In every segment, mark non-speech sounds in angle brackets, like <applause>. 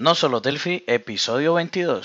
No solo Delphi, episodio 22.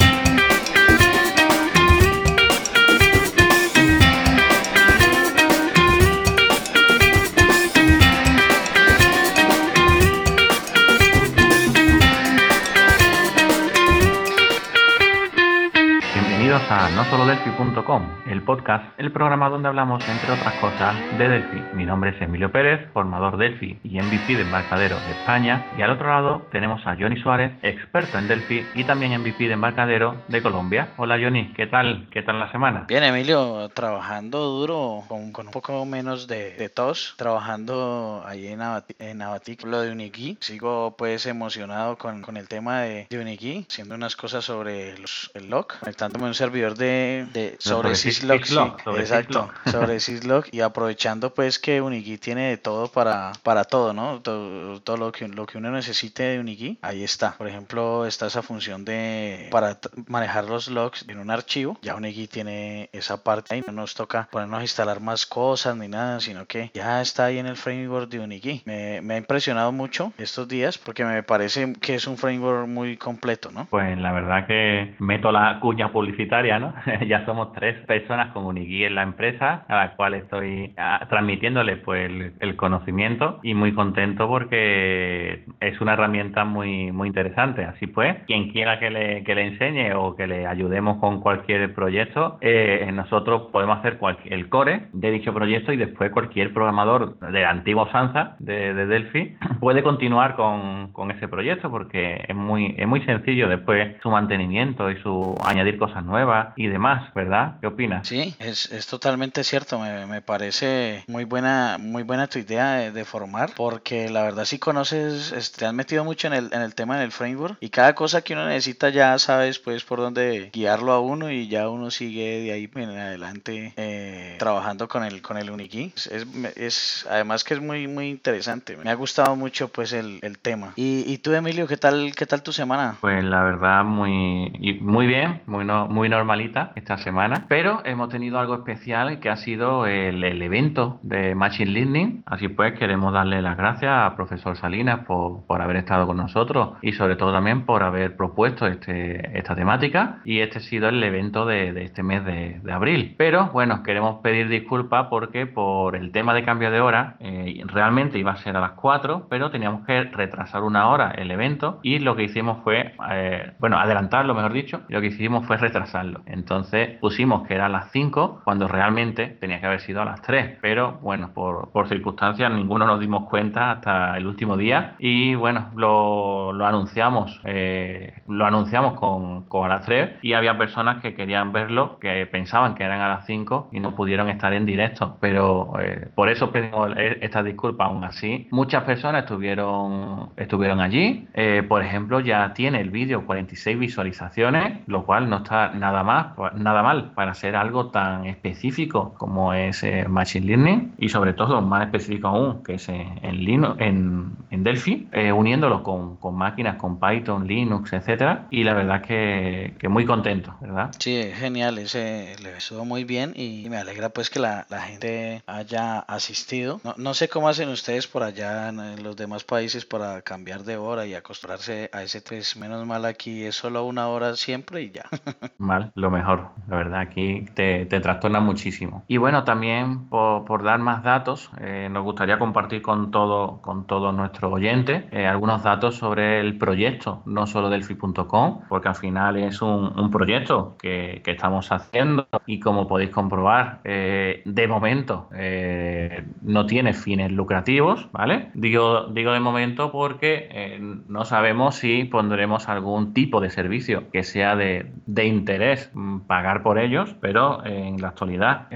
A nosolodelphi.com, el podcast, el programa donde hablamos, entre otras cosas, de Delphi. Mi nombre es Emilio Pérez, formador Delphi y MVP de Embarcadero de España. Y al otro lado tenemos a Johnny Suárez, experto en Delphi y también MVP de Embarcadero de Colombia. Hola Johnny, ¿qué tal? ¿Qué tal la semana? Bien, Emilio, trabajando duro, con, con un poco menos de, de, tos, trabajando ahí en, Abati, en Abatic, lo de Unigui. Sigo pues emocionado con, con el tema de, de haciendo unas cosas sobre los, el lock, conectándome un servidor de, de sobre, Syslog, sí, exacto, <laughs> sobre Syslog y aprovechando pues que Unigui tiene de todo para, para todo, ¿no? Todo, todo, lo, que, lo que uno necesite de Unigui, ahí está. Por ejemplo, está esa función de para manejar los logs en un archivo, ya Unigui tiene esa parte ahí, no nos toca ponernos a instalar más cosas ni nada, sino que ya está ahí en el framework de Unigui. Me, me ha impresionado mucho estos días porque me parece que es un framework muy completo, ¿no? Pues la verdad que meto la cuña publicitaria, ¿no? <laughs> ya somos tres personas con Unigui en la empresa, a la cual estoy transmitiéndole pues el, el, conocimiento y muy contento porque es una herramienta muy muy interesante. Así pues, quien quiera que le, que le enseñe o que le ayudemos con cualquier proyecto, eh, nosotros podemos hacer cualquier, el core de dicho proyecto y después cualquier programador de la antigua usanza de, de Delphi <laughs> puede continuar con, con, ese proyecto porque es muy es muy sencillo después su mantenimiento y su añadir cosas nuevas y demás, ¿verdad? ¿Qué opinas? Sí, es, es totalmente cierto. Me, me, parece muy buena muy buena tu idea de, de, formar porque la verdad si conoces, te has metido mucho en el, en el tema del framework y cada cosa que uno necesita ya sabes pues por dónde guiarlo a uno y ya uno sigue de ahí en adelante eh, trabajando con el con el Unigui. Es, es, además que es muy muy interesante. Me ha gustado mucho pues el, el tema. Y, y, tú Emilio, ¿qué tal qué tal tu semana? Pues la verdad muy muy bien, muy no, muy normalita esta semana, pero hemos tenido algo especial que ha sido el, evento de Machine Learning. Así pues queremos darle las gracias a profesor Salinas por, por haber estado con nosotros y sobre todo también por haber propuesto este, esta temática y este ha sido el evento de, este mes de, abril. Pero bueno, queremos pedir disculpas porque por el tema de cambio de hora eh, realmente iba a ser a las 4, pero teníamos que retrasar una hora el evento y lo que hicimos fue, eh, bueno, adelantarlo mejor dicho, lo que hicimos fue retrasarlo. Entonces pusimos que era a las 5 cuando realmente tenía que haber sido a las 3, pero bueno, por, por circunstancias ninguno nos dimos cuenta hasta el último día. Y bueno, lo, lo anunciamos, eh, lo anunciamos con, con, a las 3 y había personas que querían verlo, que pensaban que eran a las 5 y no pudieron estar en directo, pero eh, por eso pedimos esta disculpa aún así. Muchas personas estuvieron, estuvieron allí, eh, por ejemplo, ya tiene el vídeo 46 visualizaciones, lo cual no está nada más, nada mal para ser algo tan específico como es eh, Machine Learning y sobre todo más específico aún que es en, Linux, en, en Delphi, eh, uniéndolo con, con, máquinas, con Python, Linux, etcétera. Y la verdad que, que muy contento, ¿verdad? Sí, es genial, ese le estuvo muy bien y me alegra pues que la, la gente haya asistido. No, no, sé cómo hacen ustedes por allá en los demás países para cambiar de hora y acostumbrarse a ese pues menos mal aquí es solo una hora siempre y ya. <laughs> mal, lo mejor, la verdad, aquí te, te trastorna muchísimo. Y bueno, también por, por dar más datos, eh, nos gustaría compartir con todo, con todos nuestros oyentes eh, algunos datos sobre el proyecto, no solo delphi.com, porque al final es un, un proyecto que, que, estamos haciendo y como podéis comprobar, eh, de momento eh, no tiene fines lucrativos, ¿vale? Digo, digo de momento porque eh, no sabemos si pondremos algún tipo de servicio que sea de, de interés mm, pagar por ellos, pero en la actualidad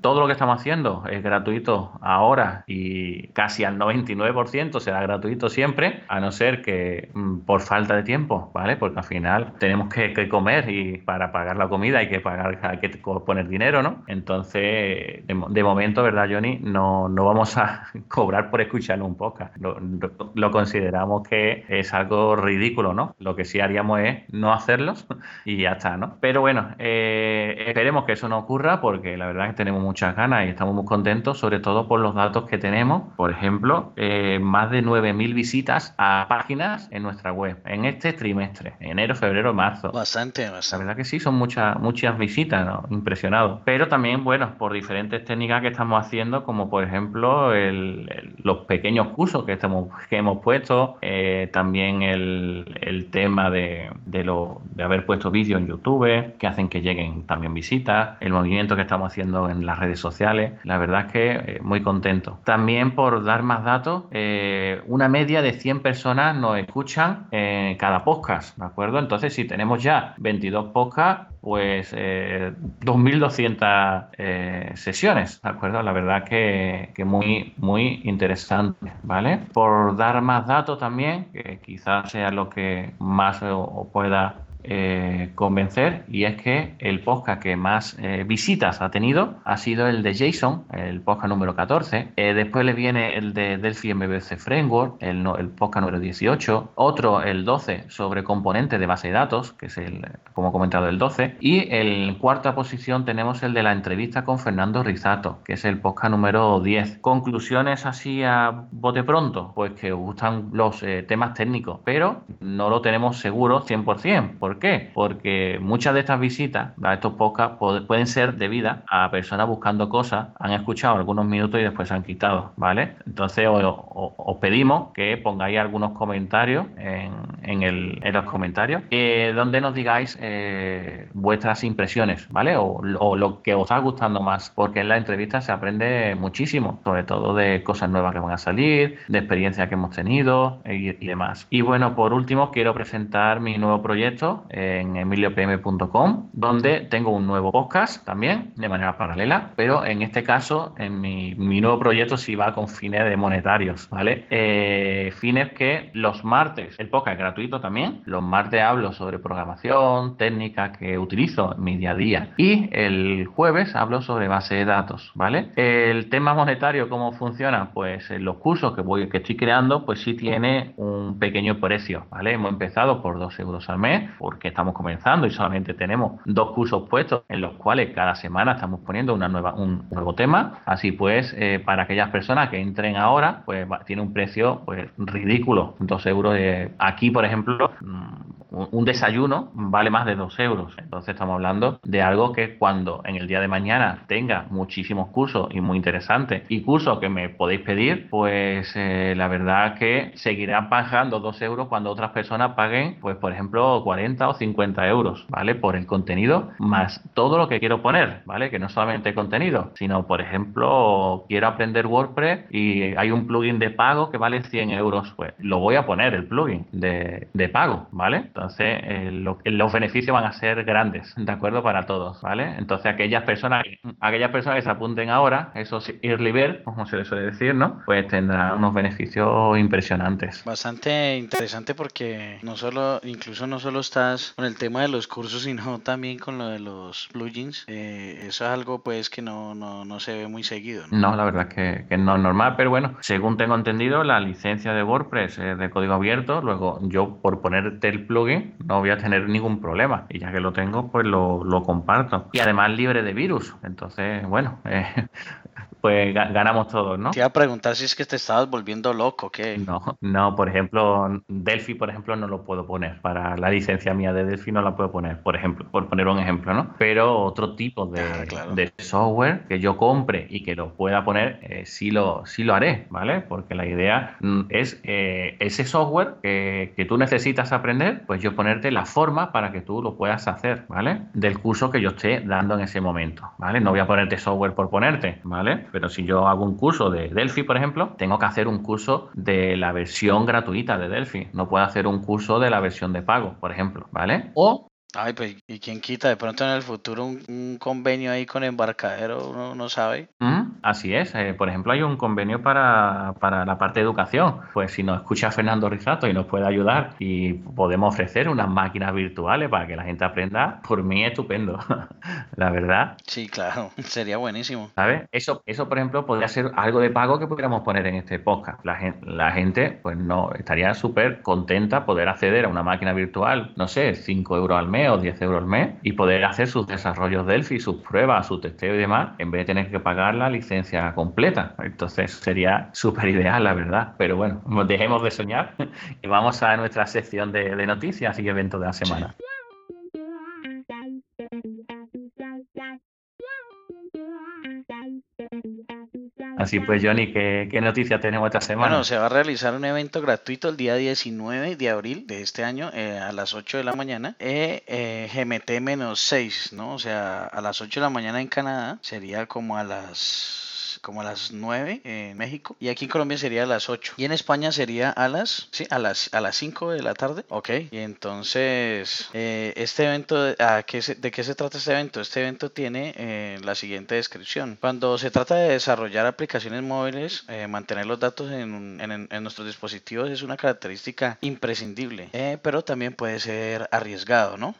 todo lo que estamos haciendo es gratuito ahora y casi al 99% será gratuito siempre, a no ser que mm, por falta de tiempo, ¿vale? Porque al final tenemos que, comer y para pagar la comida hay que pagar, hay que poner dinero, ¿no? Entonces, de, momento, ¿verdad, Johnny? No, no vamos a <laughs> cobrar por escuchar un podcast. Lo, consideramos que es algo ridículo, ¿no? Lo que sí haríamos es no hacerlos <laughs> y ya está, ¿no? Pero bueno, eh, esperemos que eso no ocurra porque la verdad es que tenemos muchas ganas y estamos muy contentos, sobre todo por los datos que tenemos. Por ejemplo, eh, más de 9.000 visitas a páginas en nuestra web en este trimestre, enero, febrero, marzo. Bastante, bastante. La verdad que sí, son muchas, muchas visitas, ¿no? Impresionado. Pero también, bueno, por diferentes técnicas que estamos haciendo, como por ejemplo los pequeños cursos que, estamos, que hemos puesto, eh, también el, tema de, de, lo, de haber puesto vídeos en YouTube, que hacen que lleguen también visitas, el movimiento que estamos haciendo en las redes sociales. La verdad es que eh, muy contento. También por dar más datos, eh, una media de 100 personas nos escuchan cada podcast, ¿de acuerdo? Entonces, si tenemos ya 22 podcasts, pues 2.200 eh, sesiones, ¿de acuerdo? La verdad que, que, muy, muy interesante, ¿vale? Por dar más datos también, que quizás sea lo que más os pueda eh, convencer y es que el podcast que más eh, visitas ha tenido ha sido el de Jason, el podcast número 14. Eh, después le viene el de Delphi MVC Framework, el, podcast número 18. Otro, el 12, sobre componentes de base de datos, que es el, como he comentado, el 12. Y en cuarta posición tenemos el de la entrevista con Fernando Rizato, que es el podcast número 10. Conclusiones así a bote pronto, pues que os gustan los temas técnicos, pero no lo tenemos seguro 100%. ¿Por qué? Porque muchas de estas visitas a estos podcasts pueden ser debidas a personas buscando cosas, han escuchado algunos minutos y después se han quitado, ¿vale? Entonces os, pedimos que pongáis algunos comentarios en, los comentarios eh, donde nos digáis eh, vuestras impresiones, ¿vale? O, lo que os está gustando más, porque en la entrevista se aprende muchísimo, sobre todo de cosas nuevas que van a salir, de experiencias que hemos tenido y, y demás. Y bueno, por último, quiero presentar mi nuevo proyecto en emiliopm.com, donde tengo un nuevo podcast también de manera paralela, pero en este caso, en mi, nuevo proyecto sí va con fines de monetarios, ¿vale? Eh, fines que los martes, el podcast es gratuito también, los martes hablo sobre programación, técnicas que utilizo en mi día a día y el jueves hablo sobre base de datos, ¿vale? El tema monetario, ¿cómo funciona? Pues en los cursos que voy, que estoy creando, pues sí tiene un pequeño precio, ¿vale? Hemos empezado por 2 euros al mes, porque estamos comenzando y solamente tenemos dos cursos puestos en los cuales cada semana estamos poniendo una nueva, un nuevo tema. Así pues, eh, para aquellas personas que entren ahora, pues tiene un precio pues ridículo, dos euros. aquí, por ejemplo, mm, un desayuno vale más de dos euros. Entonces estamos hablando de algo que cuando en el día de mañana tenga muchísimos cursos y muy interesantes y cursos que me podéis pedir, pues eh, la verdad que seguirán pagando dos euros cuando otras personas paguen, pues por ejemplo, 40 o 50 euros, ¿vale? Por el contenido más todo lo que quiero poner, ¿vale? Que no solamente contenido, sino por ejemplo, quiero aprender WordPress y hay un plugin de pago que vale 100 euros, pues lo voy a poner el plugin de, de pago, ¿vale? Entonces, eh, los beneficios van a ser grandes, ¿de acuerdo? Para todos, ¿vale? Entonces, aquellas personas, aquellas personas que se apunten ahora, esos early bird, como se les suele decir, ¿no? Pues tendrán unos beneficios impresionantes. Bastante interesante porque no solo, incluso no solo estás con el tema de los cursos, sino también con lo de los plugins. Eh, eso es algo, pues, que no, no, no se ve muy seguido, ¿no? la verdad que, que, no es normal, pero bueno, según tengo entendido, la licencia de WordPress es de código abierto, luego yo por ponerte el plugin no voy a tener ningún problema. Y ya que lo tengo, pues lo, lo comparto. Y además libre de virus. Entonces, bueno, eh, <laughs> pues ganamos todos, ¿no? Te iba a preguntar si es que te estabas volviendo loco, ¿qué? No, no, por ejemplo, Delphi, por ejemplo, no lo puedo poner. Para la licencia mía de Delphi no la puedo poner, por ejemplo, por poner un ejemplo, ¿no? Pero otro tipo de, de software que yo compre y que lo pueda poner, eh, sí, lo, sí lo haré, ¿vale? Porque la idea mm, es eh, ese software que, que tú necesitas aprender, pues yo ponerte la forma para que tú lo puedas hacer, ¿vale? Del curso que yo esté dando en ese momento, ¿vale? No voy a ponerte software por ponerte, ¿vale? Pero si yo hago un curso de Delphi, por ejemplo, tengo que hacer un curso de la versión gratuita de Delphi. No puedo hacer un curso de la versión de pago, por ejemplo, ¿vale? O Ay, pues, ¿y quién quita? De pronto en el futuro un, convenio ahí con embarcadero, uno no sabe. así es. Eh, por ejemplo, hay un convenio para, para, la parte de educación. Pues si nos escucha Fernando Rizato y nos puede ayudar y podemos ofrecer unas máquinas virtuales para que la gente aprenda, por mí estupendo. <laughs> la verdad. Sí, claro. <laughs> Sería buenísimo. ¿Sabes? Eso, eso, por ejemplo, podría ser algo de pago que pudiéramos poner en este podcast. La gente, la gente pues no, estaría súper contenta poder acceder a una máquina virtual, no sé, 5 euros al mes mes o 10 euros al mes y poder hacer sus desarrollos Delphi, sus pruebas, su testeo y demás, en vez de tener que pagar la licencia completa. Entonces sería súper ideal, la verdad. Pero bueno, dejemos de soñar <laughs> y vamos a nuestra sección de, noticias y eventos de la semana. Así pues, Johnny, ¿qué, ¿qué, noticias tenemos esta semana? Bueno, se va a realizar un evento gratuito el día 19 de abril de este año eh, a las 8 de la mañana, eh, eh, GMT-6, ¿no? O sea, a las 8 de la mañana en Canadá sería como a las como a las 9 en México y aquí en Colombia sería a las 8 y en España sería a las sí a las a las 5 de la tarde ok y entonces eh, este evento ¿a qué de qué se trata este evento este evento tiene eh, la siguiente descripción. Cuando se trata de desarrollar aplicaciones móviles eh, mantener los datos en, en, nuestros dispositivos es una característica imprescindible pero también puede ser arriesgado no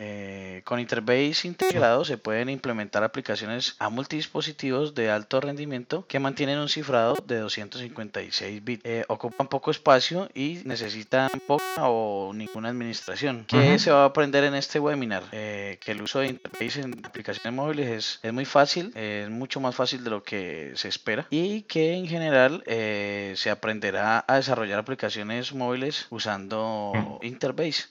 con interface integrado se pueden implementar aplicaciones a multidispositivos de alto rendimiento mantienen un cifrado de 256 bits. Eh, ocupan poco espacio y necesitan poca o ninguna administración. ¿Qué se va a aprender en este webinar? Eh, que el uso de interface en aplicaciones móviles es, es muy fácil, es mucho más fácil de lo que se espera y que en general eh, se aprenderá a desarrollar aplicaciones móviles usando interface.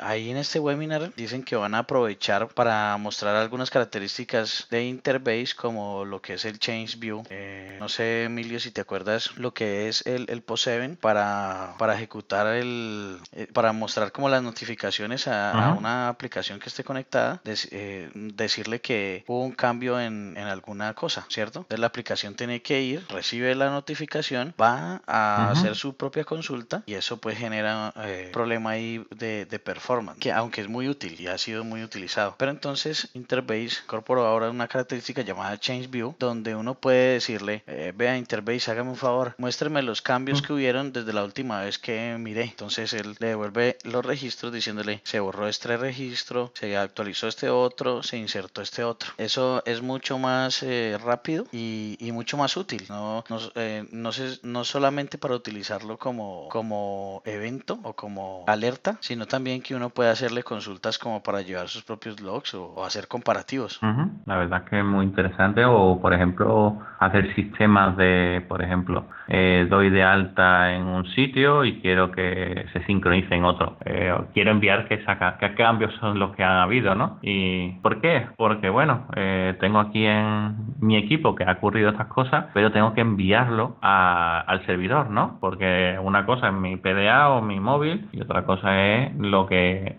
ahí en este webinar dicen que van a aprovechar para mostrar algunas características de interface como lo que es el Change View eh, no sé, Emilio, si te acuerdas lo que es el, el POS7 para, para ejecutar el. Eh, para mostrar como las notificaciones a, una aplicación que esté conectada, eh, decirle que hubo un cambio en, en, alguna cosa, ¿cierto? Entonces la aplicación tiene que ir, recibe la notificación, va a hacer su propia consulta y eso pues genera problema ahí de, de performance, que aunque es muy útil y ha sido muy utilizado. Pero entonces Interbase incorporó ahora una característica llamada Change View, donde uno puede decirle, eh, vea Interbase, hágame un favor, muéstrame los cambios que hubieron desde la última vez que miré. Entonces él le devuelve los registros diciéndole, se borró este registro, se actualizó este otro, se insertó este otro. Eso es mucho más eh, rápido y, mucho más útil. No, no, eh, no, no solamente para utilizarlo como, como evento o como alerta, sino también que uno puede hacerle consultas como para llevar sus propios logs o, hacer comparativos. La verdad que muy interesante o por ejemplo hacer sistemas de, por ejemplo, eh, doy de alta en un sitio y quiero que se sincronice en otro. Eh, quiero enviar que saca, qué cambios son los que han habido, ¿no? ¿Y por qué? Porque, bueno, eh, tengo aquí en mi equipo que ha ocurrido estas cosas, pero tengo que enviarlo al servidor, ¿no? Porque una cosa es mi PDA o mi móvil y otra cosa es lo que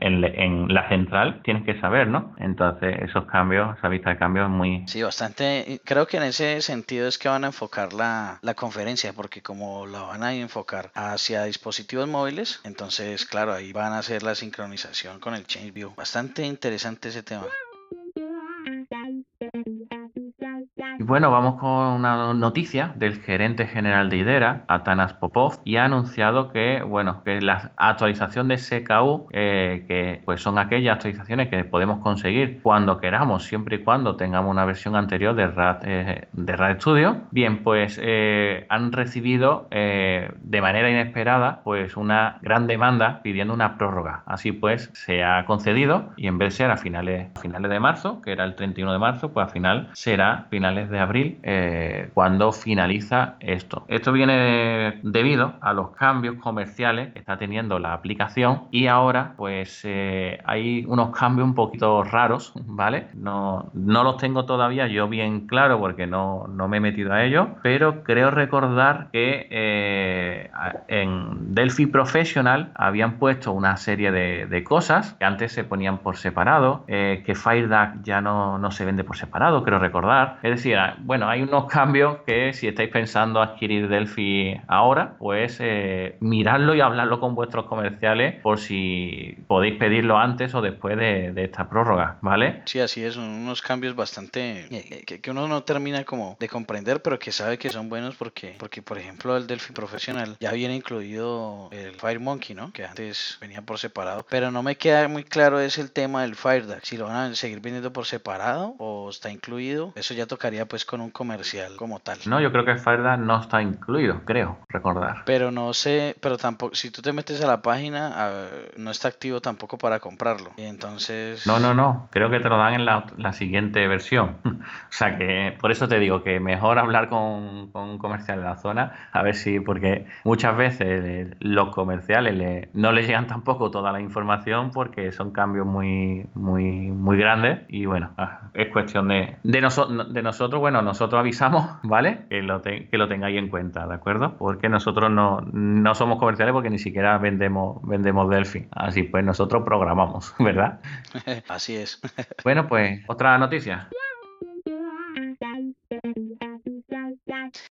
en la central tienes que saber, ¿no? Entonces, esos cambios, esa vista de cambios es muy... Sí, bastante. Creo que en ese sentido es que van a enfocar la, la conferencia, porque como la van a enfocar hacia dispositivos móviles, entonces, claro, ahí van a hacer la sincronización con el Change View. Bastante interesante ese tema. Bueno, vamos con una noticia del gerente general de IDERA, Atanas Popov, y ha anunciado que, bueno, que la actualización de SKU, eh, que pues son aquellas actualizaciones que podemos conseguir cuando queramos, siempre y cuando tengamos una versión anterior de RAD, eh, Studio, bien, pues eh, han recibido de manera inesperada pues una gran demanda pidiendo una prórroga. Así pues, se ha concedido y en vez de ser a finales, finales de marzo, que era el 31 de marzo, pues al final será finales de abril eh, cuando finaliza esto. Esto viene debido a los cambios comerciales que está teniendo la aplicación y ahora pues eh, hay unos cambios un poquito raros, ¿vale? No, no los tengo todavía yo bien claro porque no, no me he metido a ello, pero creo recordar que eh, en Delphi Professional habían puesto una serie de, de, cosas que antes se ponían por separado, que FireDAC ya no, no se vende por separado, creo recordar. Es decir, bueno, hay unos cambios que si estáis pensando adquirir Delphi ahora, pues eh, miradlo y hablarlo con vuestros comerciales por si podéis pedirlo antes o después de, esta prórroga, ¿vale? Sí, así es, unos cambios bastante eh, que, uno no termina como de comprender, pero que sabe que son buenos porque, porque por ejemplo, el Delphi profesional ya viene incluido el FireMonkey, ¿no? Que antes venía por separado, pero no me queda muy claro es el tema del FireDAC, si lo van a seguir vendiendo por separado o está incluido, eso ya tocaría pues con un comercial como tal. No, yo creo que Firedance no está incluido, creo, recordar. Pero no sé, pero tampoco, si tú te metes a la página, no está activo tampoco para comprarlo. Y entonces... No, no, no, creo que te lo dan en la, siguiente versión. <laughs> o sea que por eso te digo que mejor hablar con, con un comercial de la zona, a ver si, porque muchas veces los comerciales no les llegan tampoco toda la información porque son cambios muy, muy, muy grandes y bueno, ah, es cuestión de, de, de nosotros, bueno, nosotros avisamos, <laughs> ¿vale? Que lo, que lo tengáis en cuenta, ¿de acuerdo? Porque nosotros no, no somos comerciales porque ni siquiera vendemos, vendemos Delphi. Así pues nosotros programamos, <laughs> ¿verdad? <laughs> Así es. bueno, pues otra noticia.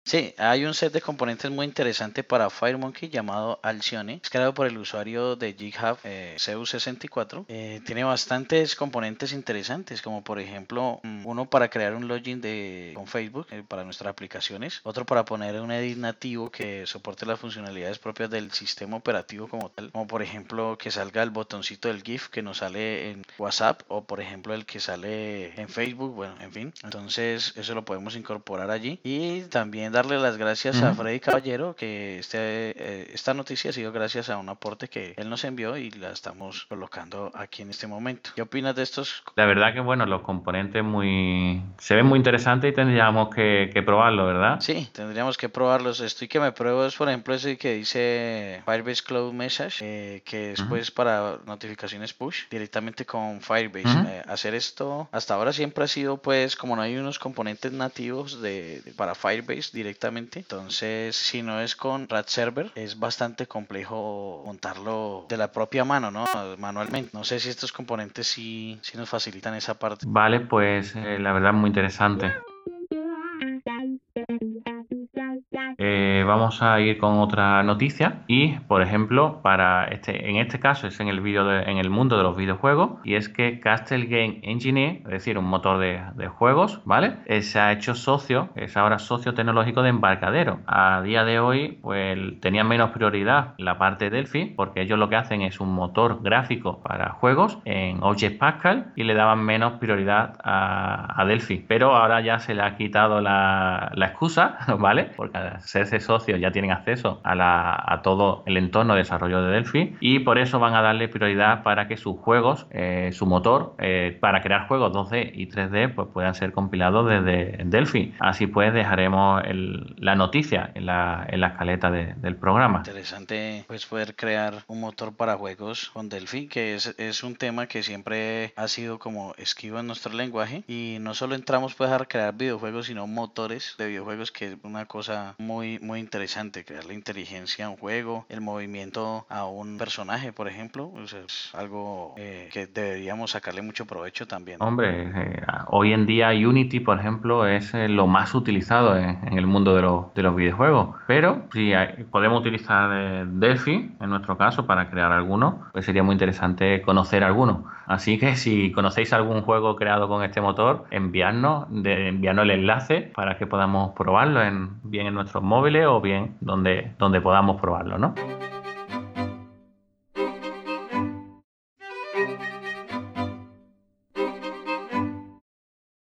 Sí, hay un set de componentes muy interesante para FireMonkey llamado Alcione, es creado por el usuario de GitHub eh, CU64. Eh, tiene bastantes componentes interesantes, como por ejemplo mm, uno para crear un login de, con Facebook eh, para nuestras aplicaciones, otro para poner un edit nativo que soporte las funcionalidades propias del sistema operativo como tal, como por ejemplo que salga el botoncito del GIF que nos sale en WhatsApp o por ejemplo el que sale en Facebook, bueno, en fin, entonces eso lo podemos incorporar allí. Y también darle las gracias a Freddy Caballero, que este, eh, esta noticia ha sido gracias a un aporte que él nos envió y la estamos colocando aquí en este momento. ¿Qué opinas de estos? La verdad que bueno, los componentes muy se ven muy interesantes y tendríamos que, que probarlo, ¿verdad? Sí, tendríamos que probarlos. Estoy que me pruebo es por ejemplo ese que dice Firebase Cloud Message, eh, que es pues para notificaciones push directamente con Firebase. Eh, hacer esto hasta ahora siempre ha sido pues como no hay unos componentes nativos de, para Firebase directamente. Entonces, si no es con Rat Server, es bastante complejo montarlo de la propia mano, ¿no? Manualmente. No sé si estos componentes sí, sí nos facilitan esa parte. Vale, pues eh, la verdad muy interesante. Vamos a ir con otra noticia y, por ejemplo, para este, en este caso es en el en el mundo de los videojuegos y es que Castle Game Engineer, es decir, un motor de, juegos, ¿vale? Eh, se ha hecho socio, es ahora socio tecnológico de Embarcadero. A día de hoy, pues tenía menos prioridad la parte de Delphi porque ellos lo que hacen es un motor gráfico para juegos en Object Pascal y le daban menos prioridad a, Delphi. Pero ahora ya se le ha quitado la, la excusa, <laughs> ¿vale? Porque ese socios ya tienen acceso a, todo el entorno de desarrollo de Delphi y por eso van a darle prioridad para que sus juegos, eh, su motor, eh, para crear juegos 2D y 3D, pues puedan ser compilados desde Delphi. Así pues dejaremos la noticia en la, escaleta del programa. Interesante pues poder crear un motor para juegos con Delphi, que es, un tema que siempre ha sido como esquivo en nuestro lenguaje y no solo entramos pues a crear videojuegos, sino motores de videojuegos, que es una cosa muy muy, interesante, crear la inteligencia a un juego, el movimiento a un personaje, por ejemplo, es algo eh, que deberíamos sacarle mucho provecho también. Hombre, eh, hoy en día Unity, por ejemplo, es eh, lo más utilizado en, el mundo de, los videojuegos, pero si podemos utilizar Delphi, en nuestro caso, para crear alguno, pues sería muy interesante conocer alguno. Así que si conocéis algún juego creado con este motor, enviarnos, de, enviarnos el enlace para que podamos probarlo en, bien en nuestros móviles o bien donde, donde podamos probarlo, ¿no?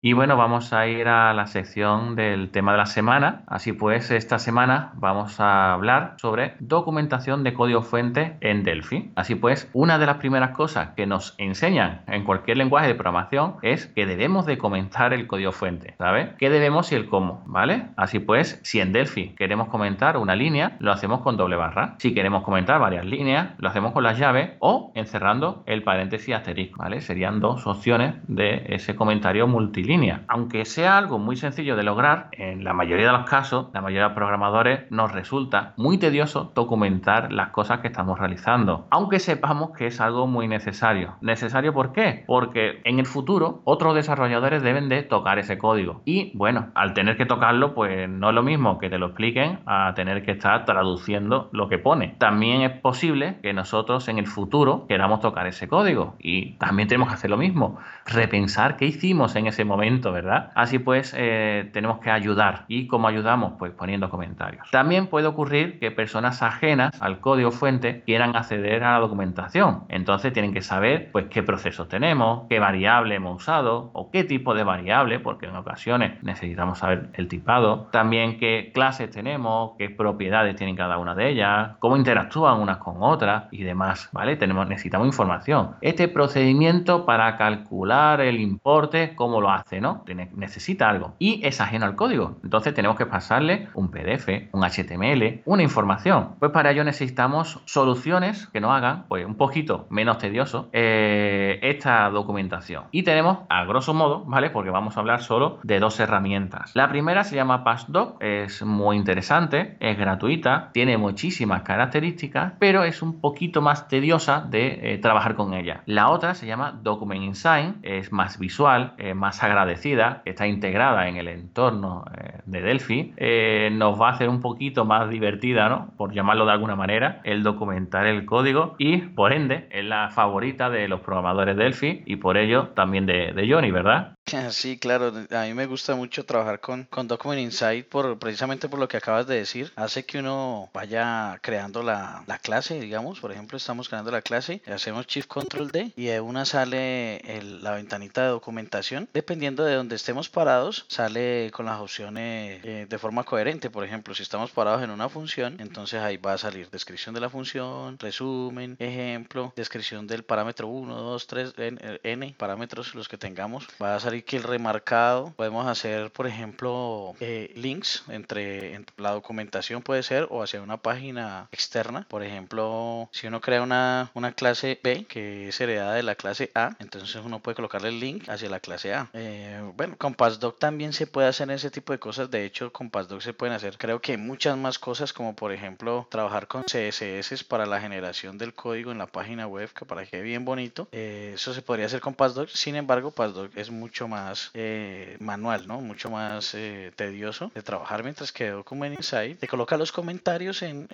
Y bueno, vamos a ir a la sección del tema de la semana. Así pues, esta semana vamos a hablar sobre documentación de código fuente en Delphi. Así pues, una de las primeras cosas que nos enseñan en cualquier lenguaje de programación es que debemos de comentar el código fuente, ¿sabes? ¿Qué debemos y el cómo? ¿Vale? Así pues, si en Delphi queremos comentar una línea, lo hacemos con doble barra. Si queremos comentar varias líneas, lo hacemos con las llaves o encerrando el paréntesis asterisco, ¿vale? Serían dos opciones de ese comentario multilínea aunque sea algo muy sencillo de lograr, en la mayoría de los casos, la mayoría de los programadores nos resulta muy tedioso documentar las cosas que estamos realizando, aunque sepamos que es algo muy necesario. ¿Necesario por qué? Porque en el futuro otros desarrolladores deben de tocar ese código. Y bueno, al tener que tocarlo, pues no es lo mismo que te lo expliquen a tener que estar traduciendo lo que pone. También es posible que nosotros en el futuro queramos tocar ese código y también tenemos que hacer lo mismo, repensar qué hicimos en ese momento ¿verdad? Así pues, eh, tenemos que ayudar. ¿Y cómo ayudamos? Pues poniendo comentarios. También puede ocurrir que personas ajenas al código fuente quieran acceder a la documentación. Entonces tienen que saber pues qué procesos tenemos, qué variable hemos usado o qué tipo de variable, porque en ocasiones necesitamos saber el tipado. También qué clases tenemos, qué propiedades tienen cada una de ellas, cómo interactúan unas con otras y demás, ¿vale? Tenemos, necesitamos información. Este procedimiento para calcular el importe, ¿cómo lo hace, no? necesita algo y es ajeno al código. Entonces tenemos que pasarle un PDF, un HTML, una información. Pues para ello necesitamos soluciones que nos hagan pues un poquito menos tedioso eh, esta documentación. Y tenemos, a grosso modo, ¿vale? Porque vamos a hablar solo de dos herramientas. La primera se llama PassDoc, es muy interesante, es gratuita, tiene muchísimas características, pero es un poquito más tediosa de eh, trabajar con ella. La otra se llama Document Insign, es más visual, más agradecida, está integrada en el entorno eh, de Delphi, eh, nos va a hacer un poquito más divertida, ¿no? Por llamarlo de alguna manera, el documentar el código y por ende es la favorita de los programadores Delphi y por ello también de, de Johnny, ¿verdad? <laughs> Sí, claro, a mí me gusta mucho trabajar con, con Document Insight por, precisamente por lo que acabas de decir. Hace que uno vaya creando la, la clase, digamos, por ejemplo, estamos creando la clase, hacemos Shift Control D y de una sale la ventanita de documentación. Dependiendo de donde estemos parados, sale con las opciones eh, de forma coherente. Por ejemplo, si estamos parados en una función, entonces ahí va a salir descripción de la función, resumen, ejemplo, descripción del parámetro 1, 2, 3, n, n parámetros los que tengamos. Va a salir que el remarcado podemos hacer, por ejemplo, eh, links entre, la documentación puede ser o hacia una página externa. Por ejemplo, si uno crea una, una clase B que es heredada de la clase A, entonces uno puede colocarle el link hacia la clase A. Eh, bueno, con PassDoc también se puede hacer ese tipo de cosas. De hecho, con PassDoc se pueden hacer, creo que muchas más cosas, como por ejemplo, trabajar con CSS para la generación del código en la página web, que para que bien bonito. Eh, eso se podría hacer con PassDoc. Sin embargo, PassDoc es mucho más eh, manual, ¿no? Mucho más eh, tedioso de trabajar mientras que Document Insight te coloca los comentarios en,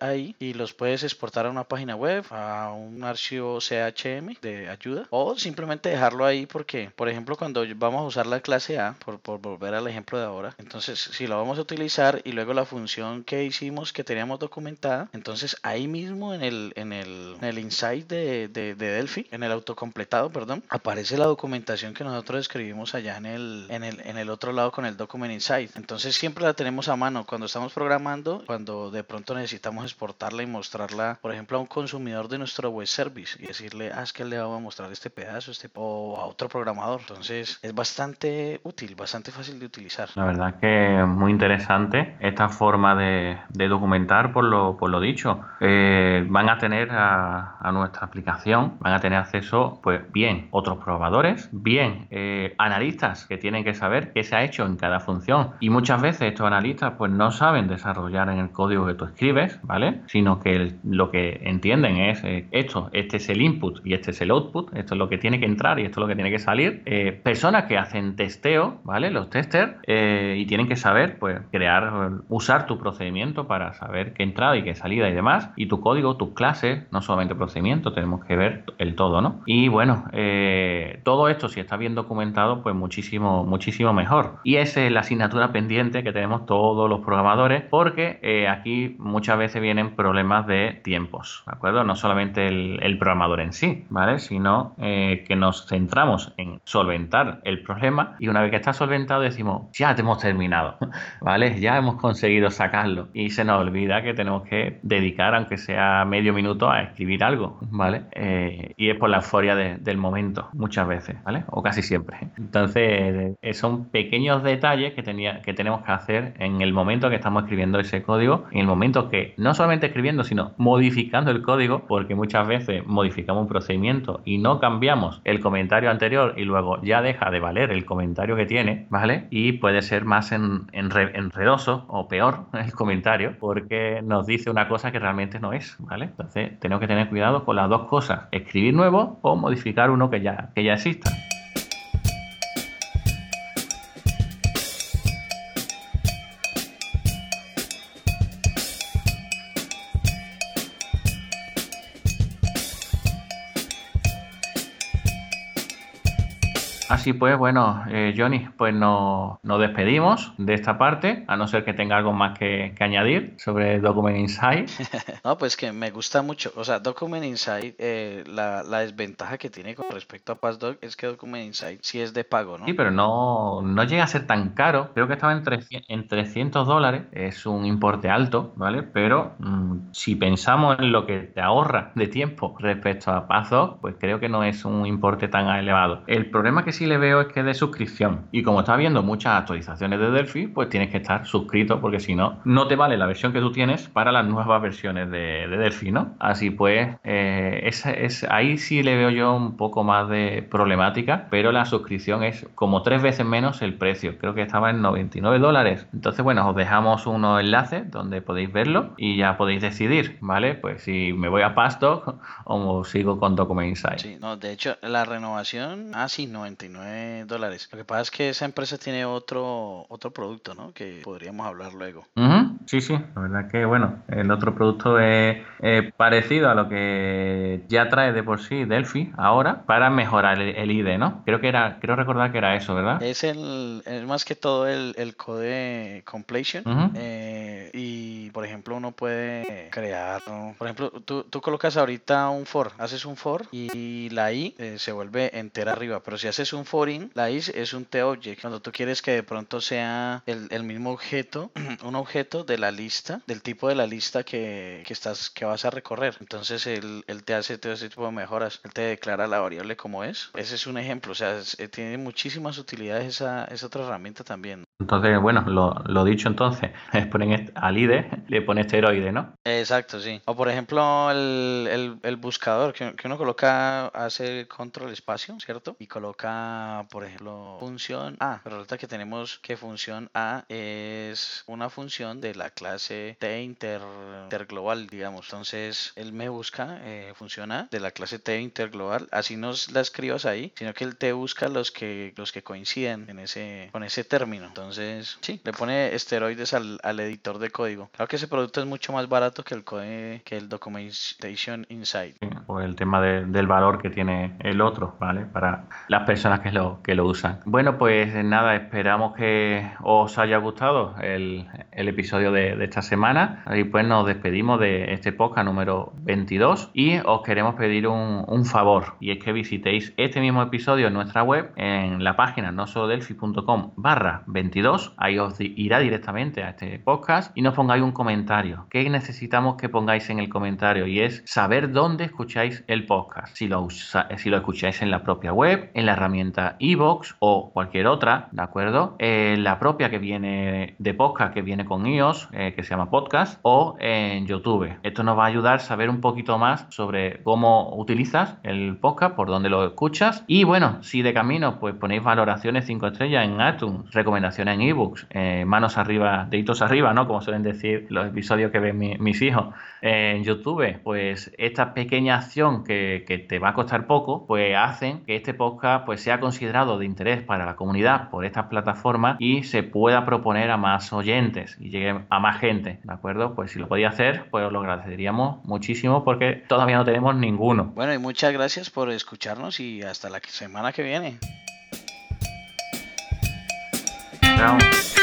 ahí y los puedes exportar a una página web, a un archivo CHM de ayuda o simplemente dejarlo ahí porque, por ejemplo, cuando vamos a usar la clase A, por, por volver al ejemplo de ahora, entonces si lo vamos a utilizar y luego la función que hicimos que teníamos documentada, entonces ahí mismo en el, en el, en el insight de, de, de Delphi, en el autocompletado, perdón, aparece la documentación que nosotros escribimos allá en el, en el, en el otro lado con el Document Insight. Entonces siempre la tenemos a mano cuando estamos programando, cuando de pronto necesitamos exportarla y mostrarla, por ejemplo, a un consumidor de nuestro web service y decirle, ah, es que le vamos a mostrar este pedazo, este, o a otro programador. Entonces es bastante útil, bastante fácil de utilizar. La verdad que es muy interesante esta forma de, documentar por lo, por lo dicho. Eh, van a tener a, nuestra aplicación, van a tener acceso, pues bien, otros programadores, bien, eh, analistas que tienen que saber qué se ha hecho en cada función. Y muchas veces estos analistas pues no saben desarrollar en el código que tú escribes, ¿vale? Sino que lo que entienden es eh, esto, este es el input y este es el output, esto es lo que tiene que entrar y esto es lo que tiene que salir. Eh, personas que hacen testeo, ¿vale? Los testers y tienen que saber pues crear, usar tu procedimiento para saber qué entrada y qué salida y demás. Y tu código, tus clases, no solamente procedimiento, tenemos que ver el todo, ¿no? Y bueno, todo esto si está bien documentado, pues muchísimo, muchísimo mejor. Y esa es la asignatura pendiente que tenemos todos los programadores, porque eh, aquí muchas veces vienen problemas de tiempos, ¿de acuerdo? No solamente el, programador en sí, ¿vale? Sino eh, que nos centramos en solventar el problema y una vez que está solventado decimos, ya te hemos terminado, <laughs> ¿vale? Ya hemos conseguido sacarlo y se nos olvida que tenemos que dedicar, aunque sea medio minuto, a escribir algo, ¿vale? Eh, y es por la euforia del momento, muchas veces, ¿vale? O casi siempre. Entonces, eh, son pequeños detalles que, tenía, que tenemos que hacer en el momento que estamos escribiendo ese código, en el momento que no solamente escribiendo, sino modificando el código, porque muchas veces modificamos un procedimiento y no cambiamos el comentario anterior y luego ya deja de valer el comentario que tiene, ¿vale? Y puede ser más en, enredoso o peor <laughs> el comentario, porque nos dice una cosa que realmente no es, ¿vale? Entonces, tenemos que tener cuidado con las dos cosas, escribir nuevo o modificar uno que ya exista. Así pues, bueno, eh, Johnny, pues nos, despedimos de esta parte, a no ser que tenga algo más que, añadir sobre Document Insight. <laughs> no, pues que me gusta mucho. O sea, Document Insight, eh, la, desventaja que tiene con respecto a PassDoc es que Document Insight sí es de pago, ¿no? Sí, pero no, no llega a ser tan caro. Creo que estaba en, 300, en 300 dólares. Es un importe alto, ¿vale? Pero mm, si pensamos en lo que te ahorra de tiempo respecto a PassDoc, pues creo que no es un importe tan elevado. El problema que sí le veo es que es de suscripción. Y como está viendo muchas actualizaciones de Delphi, pues tienes que estar suscrito porque si no, no te vale la versión que tú tienes para las nuevas versiones de, Delphi, ¿no? Así pues, eh, es, ahí sí le veo yo un poco más de problemática, pero la suscripción es como tres veces menos el precio. Creo que estaba en 99 dólares. Entonces, bueno, os dejamos unos enlaces donde podéis verlo y ya podéis decidir, ¿vale? Pues si me voy a Pasto <laughs> o sigo con Document Insight. Sí, no, de hecho, la renovación, ah, sí, 99 dólares. Lo que pasa es que esa empresa tiene otro, otro producto, ¿no? Que podríamos hablar luego. Sí, sí, la verdad que, bueno, el otro producto es parecido a lo que ya trae de por sí Delphi ahora para mejorar el, ID, ¿no? Creo que era, quiero recordar que era eso, ¿verdad? Es el, es más que todo el, el code completion. Eh, y, por ejemplo, uno puede crear, por ejemplo, tú, tú colocas ahorita un for, haces un for y la i eh, se vuelve entera arriba, pero si haces un foreign, la is es un t-object. Cuando tú quieres que de pronto sea el, mismo objeto, <clears throat> un objeto de la lista, del tipo de la lista que, estás, que vas a recorrer. Entonces él, te hace todo ese tipo de mejoras. Él te declara la variable como es. Ese es un ejemplo. O sea, eh, tiene muchísimas utilidades esa, esa otra herramienta también. Entonces, bueno, lo, dicho entonces, <laughs> es poner al IDE, le pone esteroide, ¿no? Exacto, sí. O por ejemplo, el, buscador que, que, uno coloca, hace control espacio, ¿cierto? Y coloca, por ejemplo, función A. Pero resulta que tenemos que función A es una función de la clase T inter, interglobal, digamos. Entonces, él me busca eh, función A de la clase T interglobal. Así no la escribas ahí, sino que él te busca los que, los que coinciden en ese, con ese término. Entonces, sí, le pone esteroides al, editor de código. Claro que ese producto es mucho más barato que el code, que el Documentation Insight. o el tema del valor que tiene el otro, ¿vale? Para las personas que lo, que lo usan. Bueno, pues nada, esperamos que os haya gustado el, episodio de, esta semana. Y pues nos despedimos de este podcast número 22 y os queremos pedir un, un favor y es que visitéis este mismo episodio en nuestra web en la página no solo delphi.com barra 22 ahí os irá directamente a este podcast y nos pongáis un comentario. ¿Qué necesitamos que pongáis en el comentario? Y es saber dónde escucháis el podcast. Si lo, si lo escucháis en la propia web, en la herramienta iBox o cualquier otra, ¿de acuerdo? Eh, la propia que viene de podcast, que viene con iOS, eh, que se llama podcast, o en YouTube. Esto nos va a ayudar a saber un poquito más sobre cómo utilizas el podcast, por dónde lo escuchas. Y bueno, si de camino pues ponéis valoraciones 5 estrellas en iTunes, recomendaciones en ebooks, eh, manos arriba, deditos arriba, ¿no? Como suelen decir los episodios que ven mis hijos en YouTube, pues esta pequeña acción que, te va a costar poco, pues hacen que este podcast pues sea considerado de interés para la comunidad por estas plataformas y se pueda proponer a más oyentes y llegue a más gente, ¿de acuerdo? Pues si lo podía hacer, pues lo agradeceríamos muchísimo porque todavía no tenemos ninguno. Bueno, y muchas gracias por escucharnos y hasta la semana que viene. Tchau.